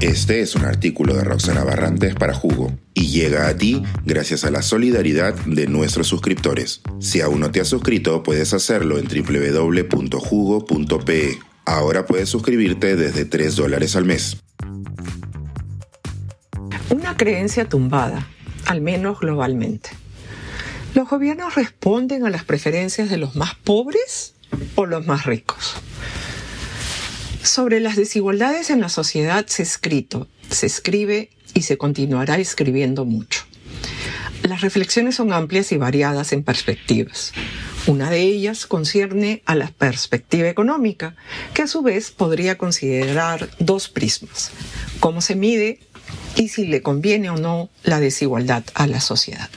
Este es un artículo de Roxana Barrantes para Jugo y llega a ti gracias a la solidaridad de nuestros suscriptores. Si aún no te has suscrito, puedes hacerlo en www.jugo.pe. Ahora puedes suscribirte desde 3 dólares al mes. Una creencia tumbada, al menos globalmente. ¿Los gobiernos responden a las preferencias de los más pobres o los más ricos? Sobre las desigualdades en la sociedad se ha escrito, se escribe y se continuará escribiendo mucho. Las reflexiones son amplias y variadas en perspectivas. Una de ellas concierne a la perspectiva económica, que a su vez podría considerar dos prismas, cómo se mide y si le conviene o no la desigualdad a la sociedad.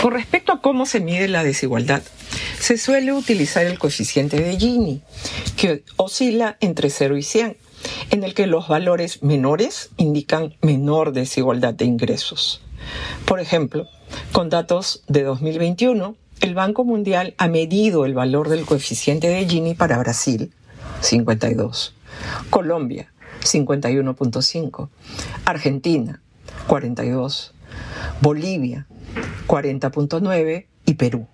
Con respecto a cómo se mide la desigualdad, se suele utilizar el coeficiente de Gini, que oscila entre 0 y 100, en el que los valores menores indican menor desigualdad de ingresos. Por ejemplo, con datos de 2021, el Banco Mundial ha medido el valor del coeficiente de Gini para Brasil, 52, Colombia, 51.5, Argentina, 42, Bolivia, 40.9 y Perú,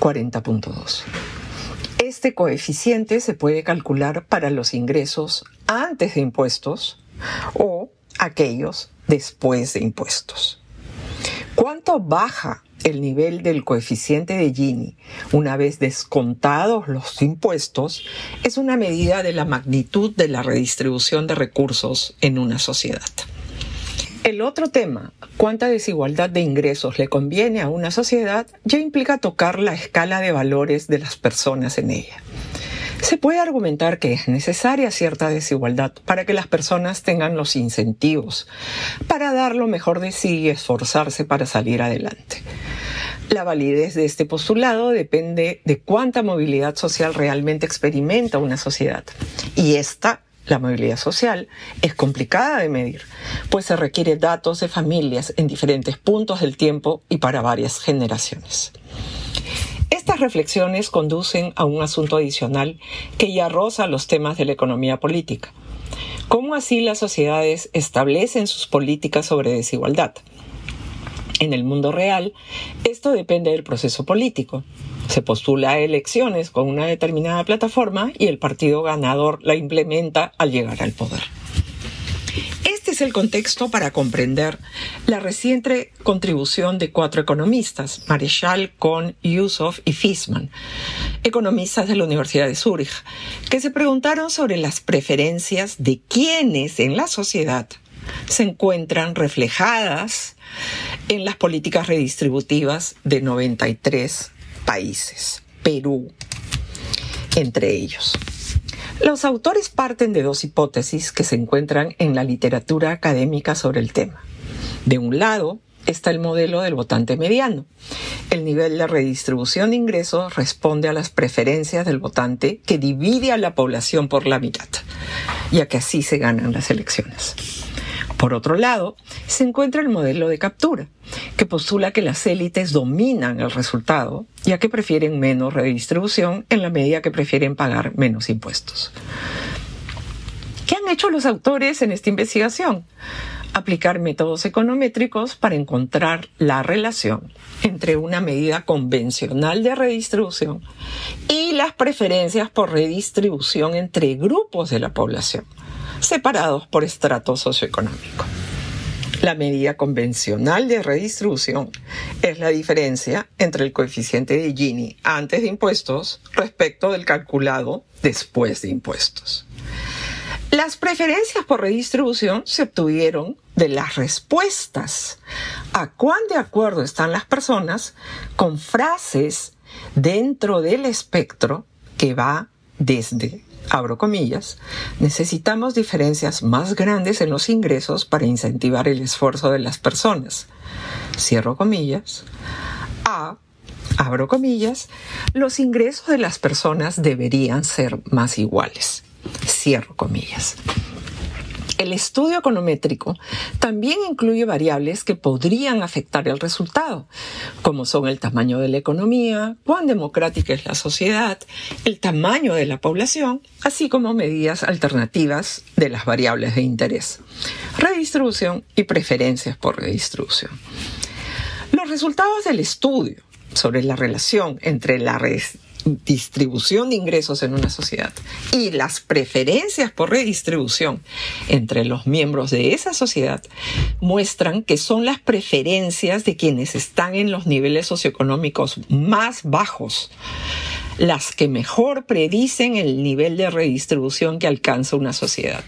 40.2. Este coeficiente se puede calcular para los ingresos antes de impuestos o aquellos después de impuestos. ¿Cuánto baja el nivel del coeficiente de Gini una vez descontados los impuestos? Es una medida de la magnitud de la redistribución de recursos en una sociedad. El otro tema, cuánta desigualdad de ingresos le conviene a una sociedad, ya implica tocar la escala de valores de las personas en ella. Se puede argumentar que es necesaria cierta desigualdad para que las personas tengan los incentivos para dar lo mejor de sí y esforzarse para salir adelante. La validez de este postulado depende de cuánta movilidad social realmente experimenta una sociedad. Y esta la movilidad social es complicada de medir, pues se requiere datos de familias en diferentes puntos del tiempo y para varias generaciones. Estas reflexiones conducen a un asunto adicional que ya roza los temas de la economía política. ¿Cómo así las sociedades establecen sus políticas sobre desigualdad? En el mundo real, esto depende del proceso político. Se postula a elecciones con una determinada plataforma y el partido ganador la implementa al llegar al poder. Este es el contexto para comprender la reciente contribución de cuatro economistas, Marechal, Kohn, Yusuf y Fisman, economistas de la Universidad de Zúrich, que se preguntaron sobre las preferencias de quienes en la sociedad se encuentran reflejadas en las políticas redistributivas de 93 países, Perú entre ellos. Los autores parten de dos hipótesis que se encuentran en la literatura académica sobre el tema. De un lado, está el modelo del votante mediano. El nivel de redistribución de ingresos responde a las preferencias del votante que divide a la población por la mitad, ya que así se ganan las elecciones. Por otro lado, se encuentra el modelo de captura, que postula que las élites dominan el resultado, ya que prefieren menos redistribución en la medida que prefieren pagar menos impuestos. ¿Qué han hecho los autores en esta investigación? Aplicar métodos econométricos para encontrar la relación entre una medida convencional de redistribución y las preferencias por redistribución entre grupos de la población separados por estrato socioeconómico. La medida convencional de redistribución es la diferencia entre el coeficiente de Gini antes de impuestos respecto del calculado después de impuestos. Las preferencias por redistribución se obtuvieron de las respuestas a cuán de acuerdo están las personas con frases dentro del espectro que va desde abro comillas, necesitamos diferencias más grandes en los ingresos para incentivar el esfuerzo de las personas. Cierro comillas. A, abro comillas, los ingresos de las personas deberían ser más iguales. Cierro comillas. El estudio econométrico también incluye variables que podrían afectar el resultado, como son el tamaño de la economía, cuán democrática es la sociedad, el tamaño de la población, así como medidas alternativas de las variables de interés, redistribución y preferencias por redistribución. Los resultados del estudio sobre la relación entre la distribución de ingresos en una sociedad y las preferencias por redistribución entre los miembros de esa sociedad muestran que son las preferencias de quienes están en los niveles socioeconómicos más bajos las que mejor predicen el nivel de redistribución que alcanza una sociedad.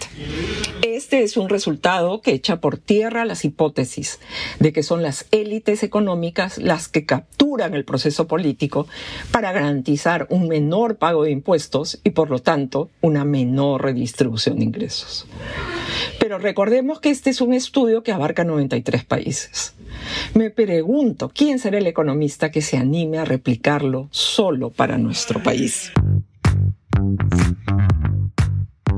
Este es un resultado que echa por tierra las hipótesis de que son las élites económicas las que capturan el proceso político para garantizar un menor pago de impuestos y por lo tanto una menor redistribución de ingresos. Pero recordemos que este es un estudio que abarca 93 países. Me pregunto, ¿quién será el economista que se anime a replicarlo solo para nuestro país?